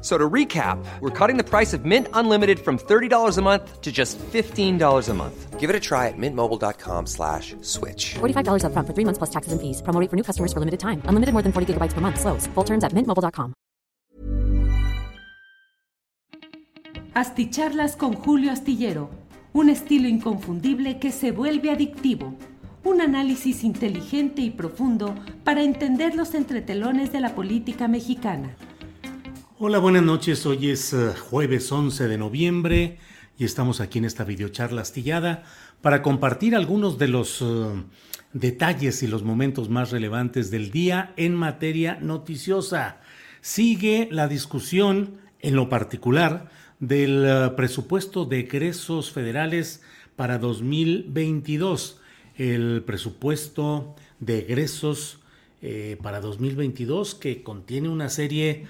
So to recap, we're cutting the price of Mint Unlimited from $30 a month to just $15 a month. Give it a try at mintmobile.com slash switch. $45 upfront for three months plus taxes and fees. Promo rate for new customers for limited time. Unlimited more than 40 gigabytes per month. Slows. Full terms at mintmobile.com. Asticharlas con Julio Astillero. Un estilo inconfundible que se vuelve adictivo. Un análisis inteligente y profundo para entender los entretelones de la política mexicana. Hola, buenas noches. Hoy es eh, jueves 11 de noviembre y estamos aquí en esta videocharla astillada para compartir algunos de los eh, detalles y los momentos más relevantes del día en materia noticiosa. Sigue la discusión, en lo particular, del eh, presupuesto de egresos federales para 2022. El presupuesto de egresos para 2022 que contiene una serie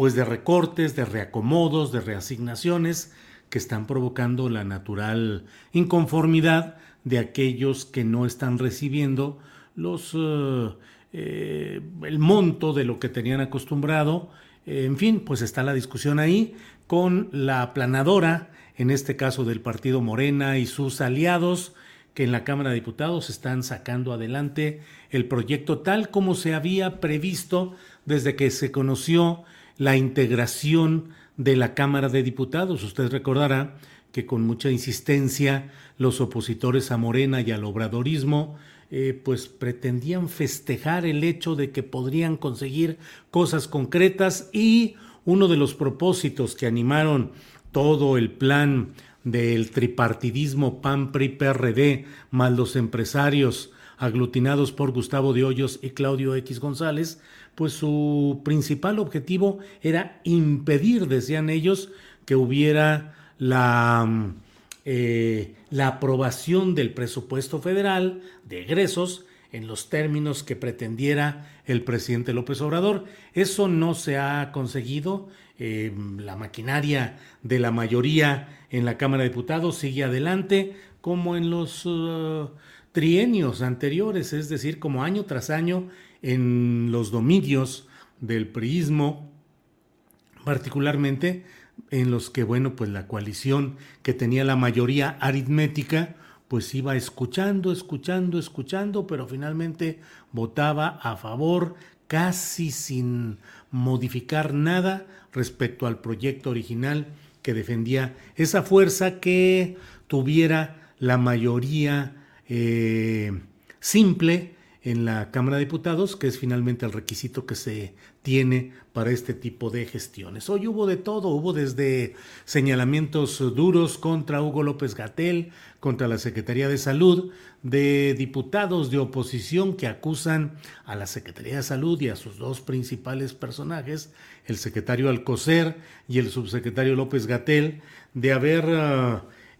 pues de recortes, de reacomodos, de reasignaciones que están provocando la natural inconformidad de aquellos que no están recibiendo los eh, eh, el monto de lo que tenían acostumbrado. en fin, pues está la discusión ahí con la aplanadora, en este caso del partido Morena y sus aliados, que en la Cámara de Diputados están sacando adelante el proyecto tal como se había previsto desde que se conoció la integración de la Cámara de Diputados. Usted recordará que con mucha insistencia los opositores a Morena y al obradorismo eh, pues pretendían festejar el hecho de que podrían conseguir cosas concretas y uno de los propósitos que animaron todo el plan del tripartidismo PAN PRI PRD más los empresarios aglutinados por Gustavo de Hoyos y Claudio X González, pues su principal objetivo era impedir, decían ellos, que hubiera la, eh, la aprobación del presupuesto federal de egresos en los términos que pretendiera el presidente López Obrador. Eso no se ha conseguido. Eh, la maquinaria de la mayoría en la Cámara de Diputados sigue adelante, como en los uh, trienios anteriores, es decir, como año tras año en los dominios del priismo, particularmente en los que, bueno, pues la coalición que tenía la mayoría aritmética, pues iba escuchando, escuchando, escuchando, pero finalmente votaba a favor casi sin modificar nada respecto al proyecto original que defendía esa fuerza que tuviera la mayoría eh, simple en la Cámara de Diputados, que es finalmente el requisito que se tiene para este tipo de gestiones. Hoy hubo de todo, hubo desde señalamientos duros contra Hugo López Gatel, contra la Secretaría de Salud, de diputados de oposición que acusan a la Secretaría de Salud y a sus dos principales personajes, el secretario Alcocer y el subsecretario López Gatel, de haber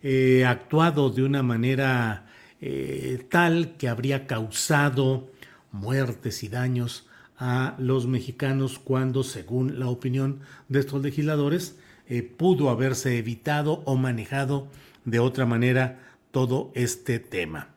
eh, actuado de una manera eh, tal que habría causado muertes y daños a los mexicanos cuando, según la opinión de estos legisladores, eh, pudo haberse evitado o manejado de otra manera todo este tema.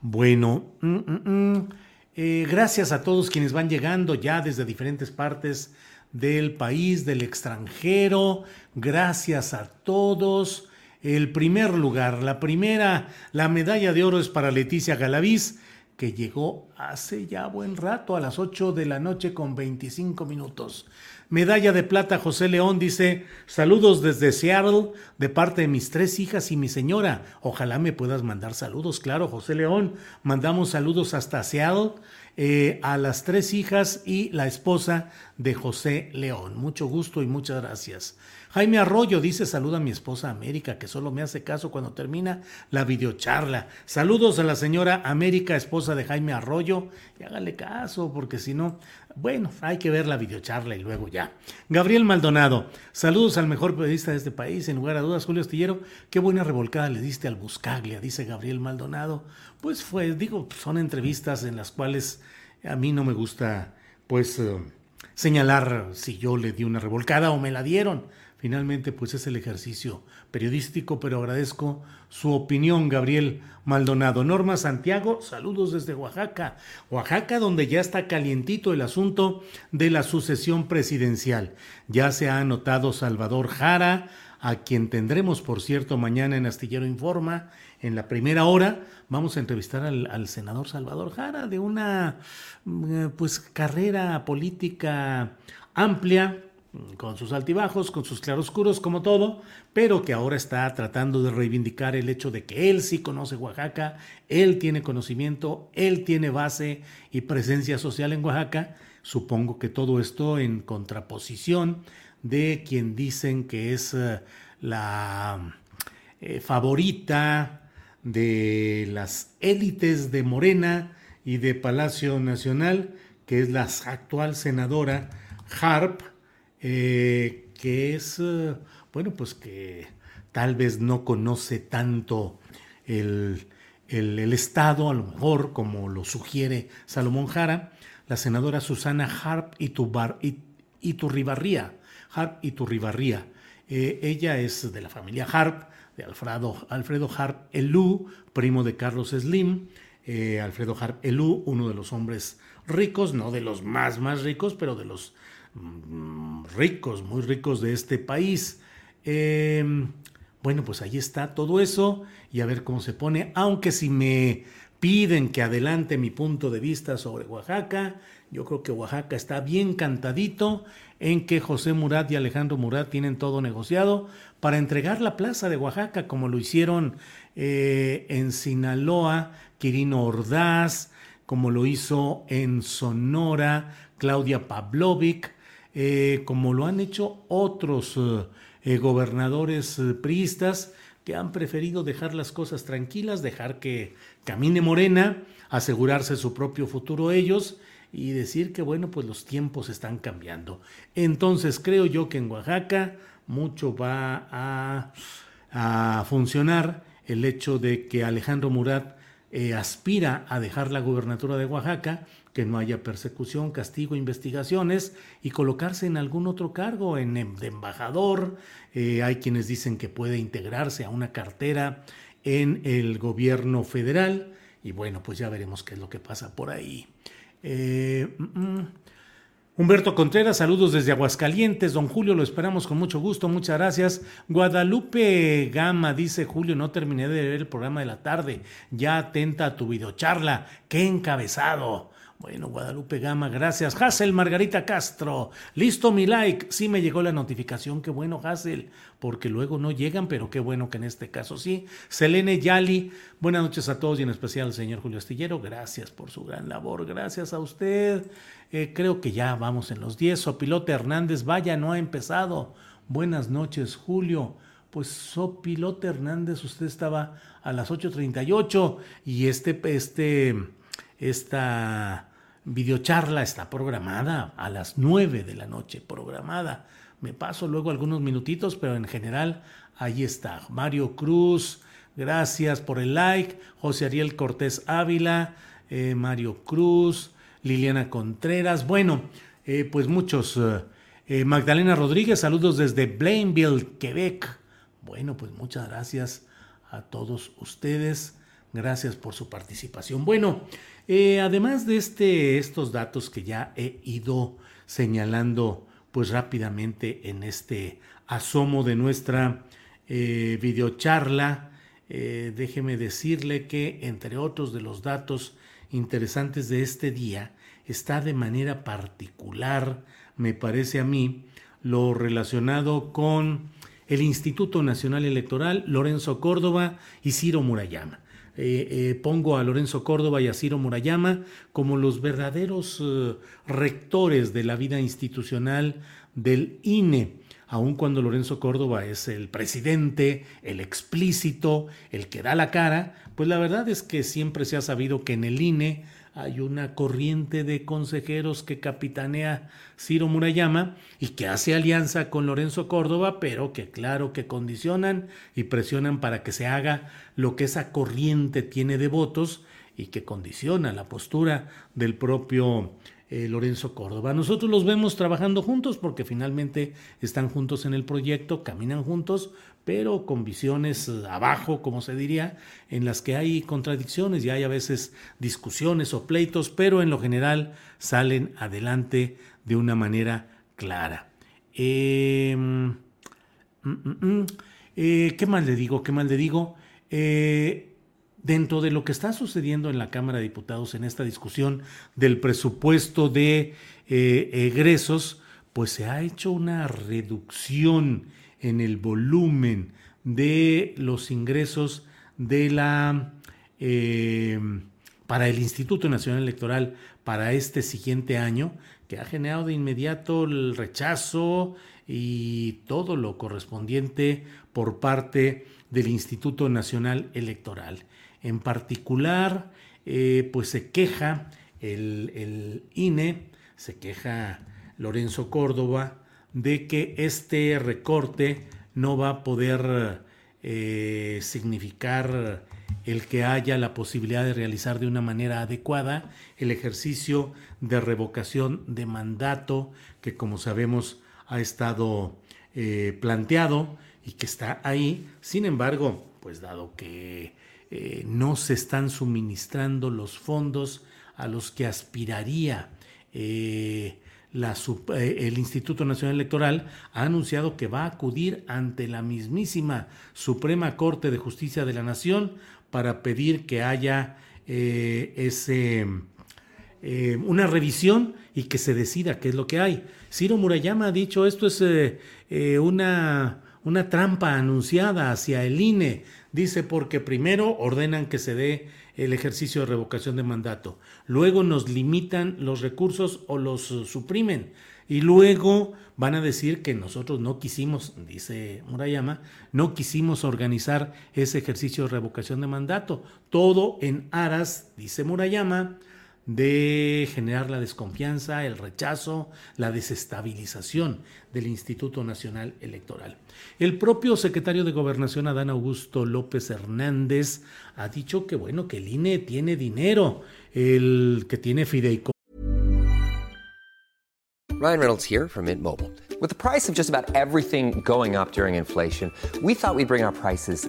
Bueno, mm, mm, mm, eh, gracias a todos quienes van llegando ya desde diferentes partes del país, del extranjero. Gracias a todos el primer lugar, la primera, la medalla de oro es para Leticia Galaviz, que llegó hace ya buen rato, a las 8 de la noche con 25 minutos. Medalla de plata José León dice, saludos desde Seattle de parte de mis tres hijas y mi señora. Ojalá me puedas mandar saludos, claro, José León. Mandamos saludos hasta Seattle eh, a las tres hijas y la esposa de José León. Mucho gusto y muchas gracias. Jaime Arroyo dice saluda a mi esposa América, que solo me hace caso cuando termina la videocharla. Saludos a la señora América, esposa de Jaime Arroyo, y hágale caso, porque si no, bueno, hay que ver la videocharla y luego ya. Gabriel Maldonado, saludos al mejor periodista de este país, en lugar a dudas, Julio Astillero, qué buena revolcada le diste al Buscaglia, dice Gabriel Maldonado. Pues fue, digo, son entrevistas en las cuales a mí no me gusta, pues, eh, señalar si yo le di una revolcada o me la dieron Finalmente, pues es el ejercicio periodístico, pero agradezco su opinión, Gabriel Maldonado. Norma Santiago, saludos desde Oaxaca. Oaxaca, donde ya está calientito el asunto de la sucesión presidencial. Ya se ha anotado Salvador Jara, a quien tendremos, por cierto, mañana en Astillero Informa, en la primera hora. Vamos a entrevistar al, senador Salvador Jara de una mm, pues carrera política amplia con sus altibajos, con sus claroscuros, como todo, pero que ahora está tratando de reivindicar el hecho de que él sí conoce Oaxaca, él tiene conocimiento, él tiene base y presencia social en Oaxaca. Supongo que todo esto en contraposición de quien dicen que es eh, la eh, favorita de las élites de Morena y de Palacio Nacional, que es la actual senadora Harp, eh, que es, eh, bueno, pues que tal vez no conoce tanto el, el, Estado, a lo mejor, como lo sugiere Salomón Jara, la senadora Susana Harp y Iturribarría. Harp Iturribarría. Eh, ella es de la familia Harp, de Alfredo, Alfredo Harp Elú, primo de Carlos Slim. Alfredo Harp Elú, uno de los hombres ricos, no de los más, más ricos, pero de los Mm, ricos, muy ricos de este país. Em, bueno, pues ahí está todo eso y a ver cómo se pone, aunque si me piden que adelante mi punto de vista sobre Oaxaca, yo creo que Oaxaca está bien cantadito en que José Murat y Alejandro Murat tienen todo negociado para entregar la plaza de Oaxaca como lo hicieron eh, en Sinaloa, Quirino Ordaz, como lo hizo en Sonora, Claudia Pavlovic, eh, como lo han hecho otros eh, eh, gobernadores priistas que han preferido dejar las cosas tranquilas, dejar que camine Morena, asegurarse su propio futuro ellos y decir que bueno, pues los tiempos están cambiando. Entonces creo yo que en Oaxaca mucho va a, a funcionar el hecho de que Alejandro Murat aspira a dejar la gubernatura de Oaxaca que no haya persecución, castigo, investigaciones y colocarse en algún otro cargo, en, em, de embajador. Eh, hay quienes dicen que puede integrarse a una cartera en el gobierno federal y bueno, pues ya veremos qué es lo que pasa por ahí. Eh, mm, mm. Humberto Contreras, saludos desde Aguascalientes. Don Julio, lo esperamos con mucho gusto. Muchas gracias. Guadalupe Gama dice: Julio, no terminé de ver el programa de la tarde. Ya atenta a tu videocharla. ¡Qué encabezado! Bueno, Guadalupe Gama, gracias. Hassel Margarita Castro, listo mi like. Sí me llegó la notificación, qué bueno, Hassel, porque luego no llegan, pero qué bueno que en este caso sí. Selene Yali, buenas noches a todos y en especial al señor Julio Astillero, gracias por su gran labor, gracias a usted. Eh, creo que ya vamos en los 10. Sopilote Hernández, vaya, no ha empezado. Buenas noches, Julio. Pues Sopilote Hernández, usted estaba a las 8.38 y este, este, esta videocharla está programada a las 9 de la noche, programada. Me paso luego algunos minutitos, pero en general ahí está. Mario Cruz, gracias por el like. José Ariel Cortés Ávila, eh, Mario Cruz, Liliana Contreras. Bueno, eh, pues muchos. Eh, Magdalena Rodríguez, saludos desde Blainville, Quebec. Bueno, pues muchas gracias a todos ustedes. Gracias por su participación. Bueno, eh, además de este, estos datos que ya he ido señalando pues rápidamente en este asomo de nuestra eh, videocharla, eh, déjeme decirle que entre otros de los datos interesantes de este día está de manera particular, me parece a mí, lo relacionado con el Instituto Nacional Electoral, Lorenzo Córdoba y Ciro Murayama. Eh, eh, pongo a Lorenzo Córdoba y a Ciro Murayama como los verdaderos eh, rectores de la vida institucional del INE aun cuando Lorenzo Córdoba es el presidente, el explícito, el que da la cara, pues la verdad es que siempre se ha sabido que en el INE hay una corriente de consejeros que capitanea Ciro Murayama y que hace alianza con Lorenzo Córdoba, pero que claro que condicionan y presionan para que se haga lo que esa corriente tiene de votos y que condiciona la postura del propio eh, Lorenzo Córdoba. Nosotros los vemos trabajando juntos porque finalmente están juntos en el proyecto, caminan juntos, pero con visiones eh, abajo, como se diría, en las que hay contradicciones y hay a veces discusiones o pleitos, pero en lo general salen adelante de una manera clara. Em, mm, mm, mm, eh, ¿Qué más le digo? ¿Qué más le digo? dentro de lo que está sucediendo en la Cámara de Diputados en esta discusión del presupuesto de eh, egresos, pues se ha hecho una reducción en el volumen de los ingresos de la eh, para el Instituto Nacional Electoral para este siguiente año, que ha generado de inmediato el rechazo y todo lo correspondiente por parte del Instituto Nacional Electoral. En particular, eh, pues se queja el, INE, se queja Lorenzo Córdoba de que este recorte no va a poder eh, significar el que haya la posibilidad de realizar de una manera adecuada el ejercicio de revocación de mandato que como sabemos ha estado eh, planteado y que está ahí. Sin embargo, pues dado que eh, no se están suministrando los fondos a los que aspiraría eh, el Instituto Nacional Electoral ha anunciado que va a acudir ante la mismísima Suprema Corte de Justicia de la Nación para pedir que haya ese, una revisión y que se decida qué es lo que hay. Ciro Murayama ha dicho esto es una, una trampa anunciada hacia el INE Dice porque primero ordenan que se dé el ejercicio de revocación de mandato, luego nos limitan los recursos o los suprimen. Y luego van a decir que nosotros no quisimos, dice Murayama, no quisimos organizar ese ejercicio de revocación de mandato, todo en aras, dice Murayama, de generar la desconfianza, el rechazo, la desestabilización del Instituto Nacional Electoral. El propio secretario de Gobernación, Adán Augusto López Hernández, ha dicho que bueno, que el INE tiene dinero, el que tiene fideicomiso. Ryan Reynolds here from Mint Mobile. With the price of just about everything going up during inflation, we thought we'd bring our prices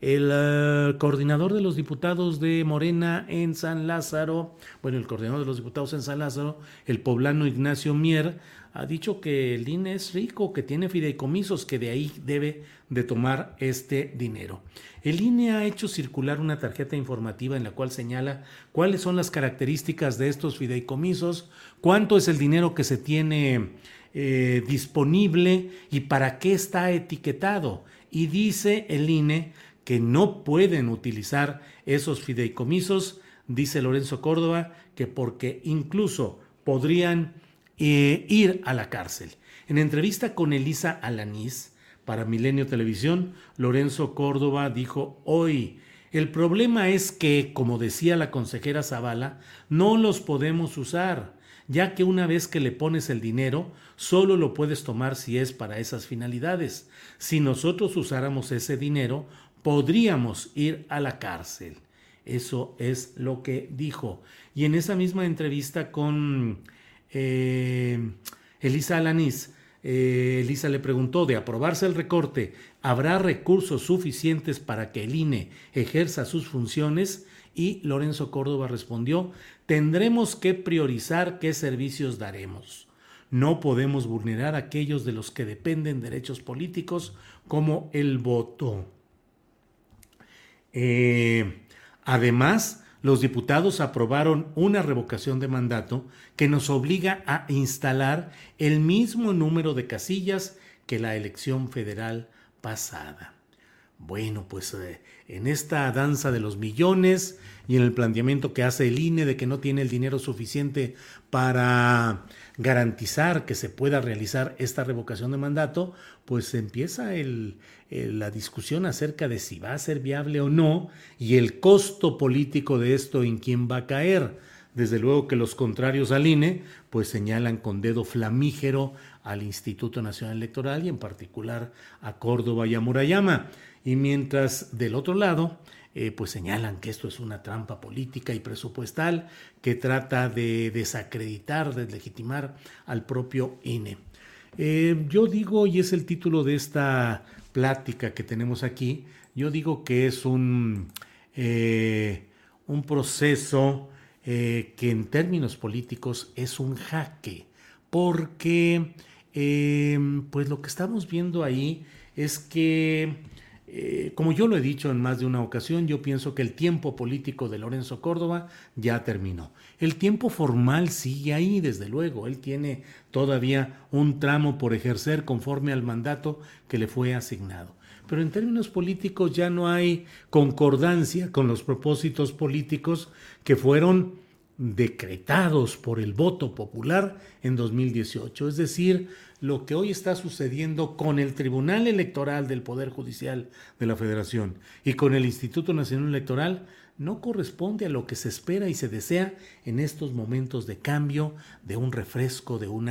El uh, coordinador de los diputados de Morena en San Lázaro, bueno, el coordinador de los diputados en San Lázaro, el poblano Ignacio Mier, ha dicho que el INE es rico, que tiene fideicomisos, que de ahí debe de tomar este dinero. El INE ha hecho circular una tarjeta informativa en la cual señala cuáles son las características de estos fideicomisos, cuánto es el dinero que se tiene eh, disponible y para qué está etiquetado y dice el INE que no pueden utilizar esos fideicomisos, dice Lorenzo Córdoba, que porque incluso podrían eh, ir a la cárcel. En entrevista con Elisa Alanís para Milenio Televisión, Lorenzo Córdoba dijo hoy, el problema es que, como decía la consejera Zavala, no los podemos usar, ya que una vez que le pones el dinero, solo lo puedes tomar si es para esas finalidades. Si nosotros usáramos ese dinero, podríamos ir a la cárcel. Eso es lo que dijo. Y en esa misma entrevista con eh, Elisa Alanís, eh, Elisa le preguntó, de aprobarse el recorte, ¿habrá recursos suficientes para que el INE ejerza sus funciones? Y Lorenzo Córdoba respondió, tendremos que priorizar qué servicios daremos. No podemos vulnerar aquellos de los que dependen derechos políticos como el voto. Eh, además, los diputados aprobaron una revocación de mandato que nos obliga a instalar el mismo número de casillas que la elección federal pasada. Bueno, pues eh, en esta danza de los millones y en el planteamiento que hace el INE de que no tiene el dinero suficiente para garantizar que se pueda realizar esta revocación de mandato, pues empieza la discusión acerca de si va a ser viable o no y el costo político de esto en quién va a caer. Desde luego que los contrarios al INE pues señalan con dedo flamígero al Instituto Nacional Electoral y en particular a Córdoba y a Murayama. Y mientras del otro lado, eh, pues señalan que esto es una trampa política y presupuestal que trata de desacreditar, deslegitimar al propio INE. Eh, yo digo, y es el título de esta plática que tenemos aquí, yo digo que es un, eh, un proceso que en términos políticos es un jaque, porque pues lo que estamos viendo ahí es que eh, como yo lo he dicho en más de una ocasión, yo pienso que el tiempo político de Lorenzo Córdoba ya terminó. El tiempo formal sigue ahí, desde luego. Él tiene todavía un tramo por ejercer conforme al mandato que le fue asignado. Pero en términos políticos ya no hay concordancia con los propósitos políticos que fueron decretados por el voto popular en 2018. Es decir, lo que hoy está sucediendo con el Tribunal Electoral del Poder Judicial de la Federación y con el Instituto Nacional Electoral no corresponde a lo que se espera y se desea en estos momentos de cambio, de un refresco, de un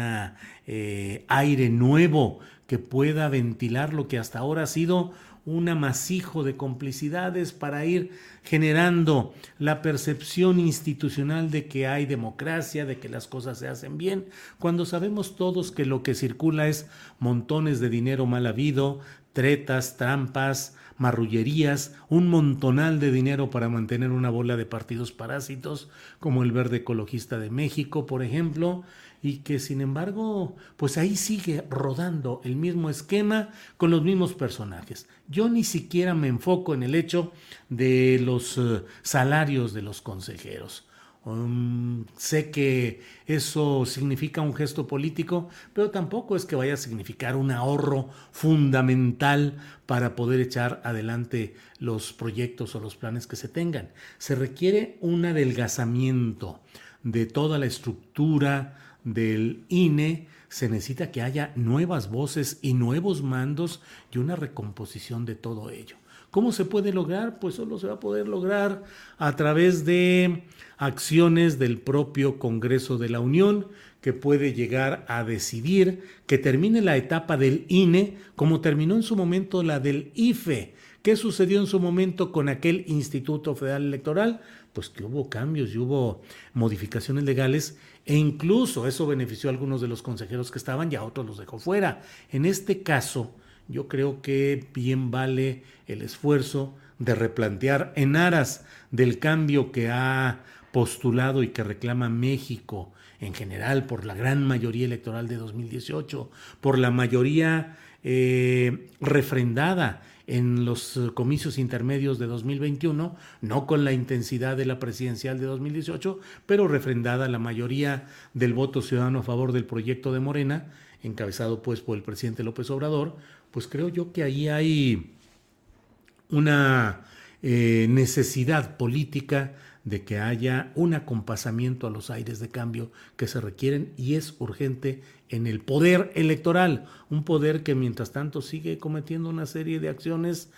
eh, aire nuevo que pueda ventilar lo que hasta ahora ha sido un amasijo de complicidades para ir generando la percepción institucional de que hay democracia, de que las cosas se hacen bien, cuando sabemos todos que lo que circula es montones de dinero mal habido, tretas, trampas, marrullerías, un montonal de dinero para mantener una bola de partidos parásitos, como el Verde Ecologista de México, por ejemplo, y que sin embargo, pues ahí sigue rodando el mismo esquema con los mismos personajes. Yo ni siquiera me enfoco en el hecho de los eh, salarios de los consejeros. Um, sé que eso significa un gesto político, pero tampoco es que vaya a significar un ahorro fundamental para poder echar adelante los proyectos o los planes que se tengan. Se requiere un adelgazamiento de toda la estructura, del INE, se necesita que haya nuevas voces y nuevos mandos y una recomposición de todo ello. ¿Cómo se puede lograr? Pues solo se va a poder lograr a través de acciones del propio Congreso de la Unión, que puede llegar a decidir que termine la etapa del INE como terminó en su momento la del IFE. ¿Qué sucedió en su momento con aquel Instituto Federal Electoral? Pues que hubo cambios y hubo modificaciones legales e incluso eso benefició a algunos de los consejeros que estaban y a otros los dejó fuera. En este caso, yo creo que bien vale el esfuerzo de replantear en aras del cambio que ha postulado y que reclama México en general por la gran mayoría electoral de 2018, por la mayoría eh, refrendada en los comicios intermedios de 2021, no con la intensidad de la presidencial de 2018, pero refrendada la mayoría del voto ciudadano a favor del proyecto de Morena, encabezado pues por el presidente López Obrador, pues creo yo que ahí hay una eh, necesidad política de que haya un acompasamiento a los aires de cambio que se requieren y es urgente en el poder electoral, un poder que mientras tanto sigue cometiendo una serie de acciones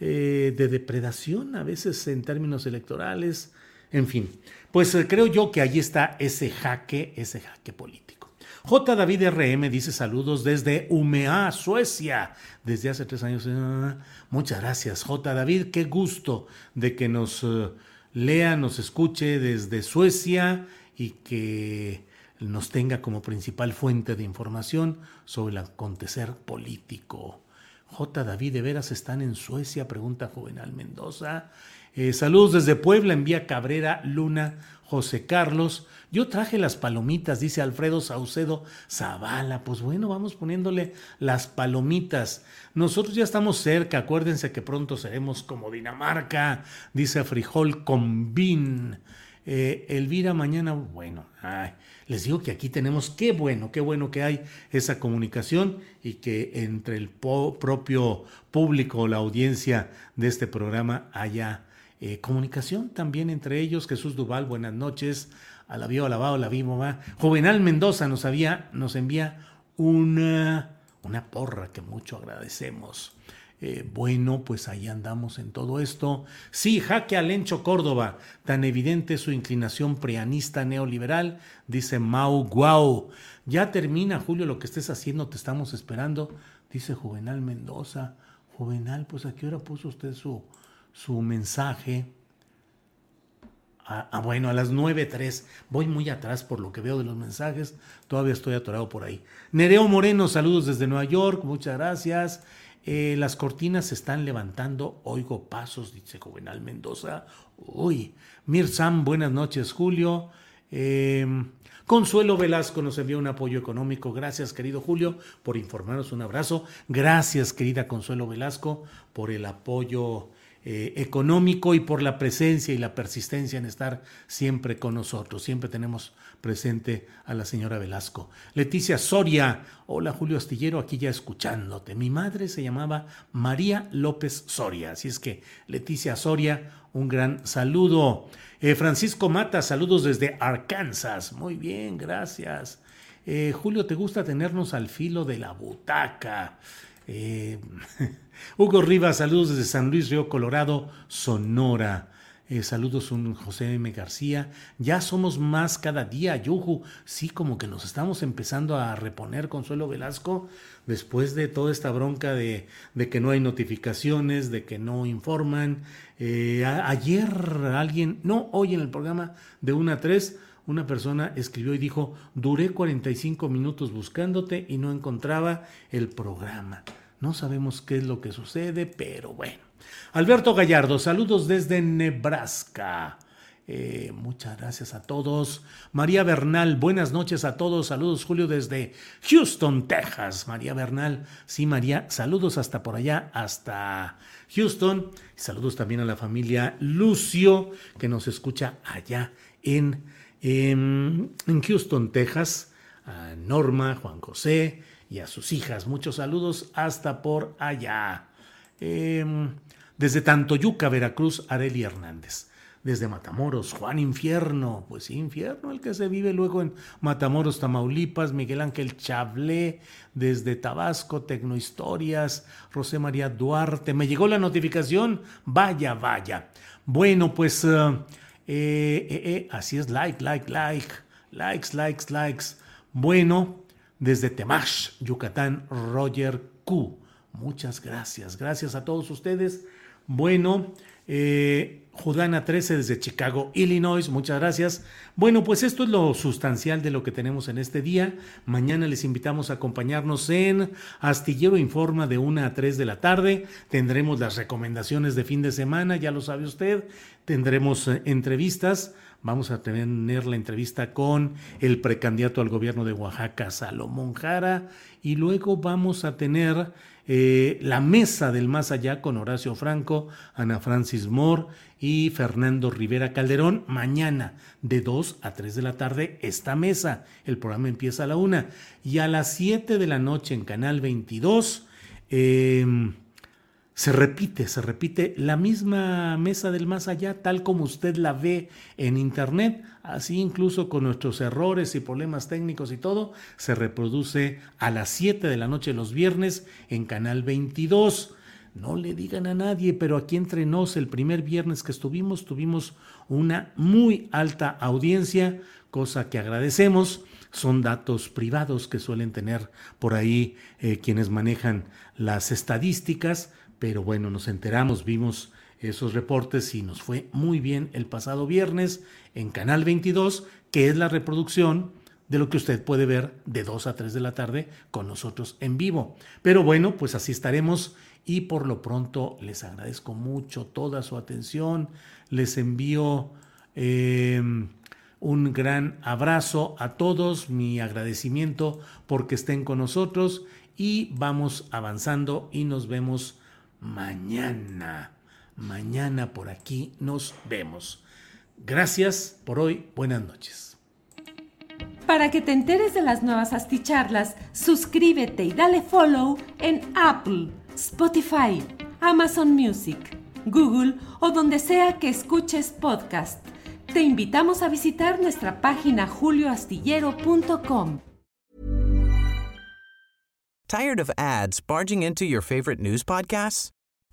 eh, de depredación, a veces en términos electorales, en fin, pues eh, creo yo que ahí está ese jaque, ese jaque político. J. David RM dice saludos desde Umea, Suecia, desde hace tres años. Ah, muchas gracias, J. David, qué gusto de que nos eh, lea, nos escuche desde Suecia y que nos tenga como principal fuente de información sobre el acontecer político. J. David, ¿de veras están en Suecia? Pregunta Juvenal Mendoza. Eh, saludos desde Puebla, envía Cabrera Luna José Carlos. Yo traje las palomitas, dice Alfredo Saucedo Zavala. Pues bueno, vamos poniéndole las palomitas. Nosotros ya estamos cerca, acuérdense que pronto seremos como Dinamarca, dice Frijol Combin. Eh, Elvira, mañana, bueno, ay, les digo que aquí tenemos, qué bueno, qué bueno que hay esa comunicación y que entre el propio público, la audiencia de este programa haya eh, comunicación también entre ellos. Jesús Duval, buenas noches. A la vio, alabado, la vi, mamá. Juvenal Mendoza nos, había, nos envía una, una porra que mucho agradecemos. Eh, bueno, pues ahí andamos en todo esto. Sí, jaque Alencho Córdoba, tan evidente su inclinación prianista neoliberal, dice Mau Guau. Ya termina, Julio, lo que estés haciendo, te estamos esperando, dice Juvenal Mendoza. Juvenal, pues a qué hora puso usted su, su mensaje. Ah, bueno, a las 9.03. Voy muy atrás por lo que veo de los mensajes. Todavía estoy atorado por ahí. Nereo Moreno, saludos desde Nueva York. Muchas gracias. Eh, las cortinas se están levantando, oigo pasos, dice Juvenal Mendoza. Uy, Mirsam, buenas noches, Julio. Em, Consuelo Velasco nos envió un apoyo económico. Gracias, querido Julio, por informarnos. Un abrazo. Gracias, querida Consuelo Velasco, por el apoyo eh, económico y por la presencia y la persistencia en estar siempre con nosotros. Siempre tenemos presente a la señora Velasco. Leticia Soria, hola Julio Astillero, aquí ya escuchándote. Mi madre se llamaba María López Soria, así es que Leticia Soria, un gran saludo. Eh, Francisco Mata, saludos desde Arkansas. Muy bien, gracias. Eh, Julio, ¿te gusta tenernos al filo de la butaca? Eh, Hugo Rivas, saludos desde San Luis Río Colorado, Sonora. Eh, saludos un José M. García. Ya somos más cada día, Yuju. Sí, como que nos estamos empezando a reponer, Consuelo Velasco, después de toda esta bronca de, que no hay notificaciones, de que no informan. Eh, ayer alguien, no, hoy en el programa de 1 a 3, una persona escribió y dijo, duré 45 minutos buscándote y no encontraba el programa. No sabemos qué es lo que sucede, pero bueno. Alberto Gallardo, saludos desde Nebraska. Eh, muchas gracias a todos. María Bernal, buenas noches a todos. Saludos, Julio, desde Houston, Texas. María Bernal, sí, María, saludos hasta por allá, hasta Houston. Saludos también a la familia Lucio, que nos escucha allá en, en, en Houston, Texas. A Norma, Juan José, y a sus hijas. Muchos saludos hasta por allá. Em, desde Tantoyuca, Veracruz, Areli Hernández. Desde Matamoros, Juan Infierno, pues Infierno, el que se vive luego en Matamoros, Tamaulipas, Miguel Ángel Chablé, desde Tabasco, Tecnohistorias, José María Duarte. Me llegó la notificación, vaya, vaya. Bueno, pues eh, eh, eh, así es, like, like, like, likes, likes, likes. Bueno, desde Temash, Yucatán, Roger Q. Muchas gracias. Gracias a todos ustedes. Bueno, eh, Judana 13 desde Chicago, Illinois. Muchas gracias. Bueno, pues esto es lo sustancial de lo que tenemos en este día. Mañana les invitamos a acompañarnos en Astillero Informa de 1 a 3 de la tarde. Tendremos las recomendaciones de fin de semana, ya lo sabe usted. Tendremos eh, entrevistas Vamos a tener la entrevista con el precandidato al gobierno de Oaxaca, Salomón Jara, y luego vamos a tener eh, la mesa del más allá con Horacio Franco, Ana Francis Moore y Fernando Rivera Calderón. Mañana de 2 a 3 de la tarde esta mesa. El programa empieza a la 1 y a las 7 de la noche en Canal 22. Se repite, se repite la misma mesa del más allá, tal como usted la ve en internet, así incluso con nuestros errores y problemas técnicos y todo, se reproduce a las 7 de la noche los viernes en Canal 22. No le digan a nadie, pero aquí entre nos, el primer viernes que estuvimos, tuvimos una muy alta audiencia, cosa que agradecemos. Son datos privados que suelen tener por ahí eh, quienes manejan las estadísticas pero bueno, nos enteramos, vimos esos reportes y nos fue muy bien el pasado viernes en Canal 22, que es la reproducción de lo que usted puede ver de 2 a 3 de la tarde con nosotros en vivo. Pero bueno, pues así estaremos y por lo pronto les agradezco mucho toda su atención, les envío em, un gran abrazo a todos, mi agradecimiento porque estén con nosotros y vamos avanzando y nos vemos mañana. Mañana por aquí nos vemos. Gracias por hoy. Buenas noches. Para que te enteres de las nuevas asticharlas, suscríbete y dale follow en Apple, Spotify, Amazon Music, Google o donde sea que escuches podcast. Te invitamos a visitar nuestra página julioastillero.com. Tired of ads barging into your favorite news podcasts?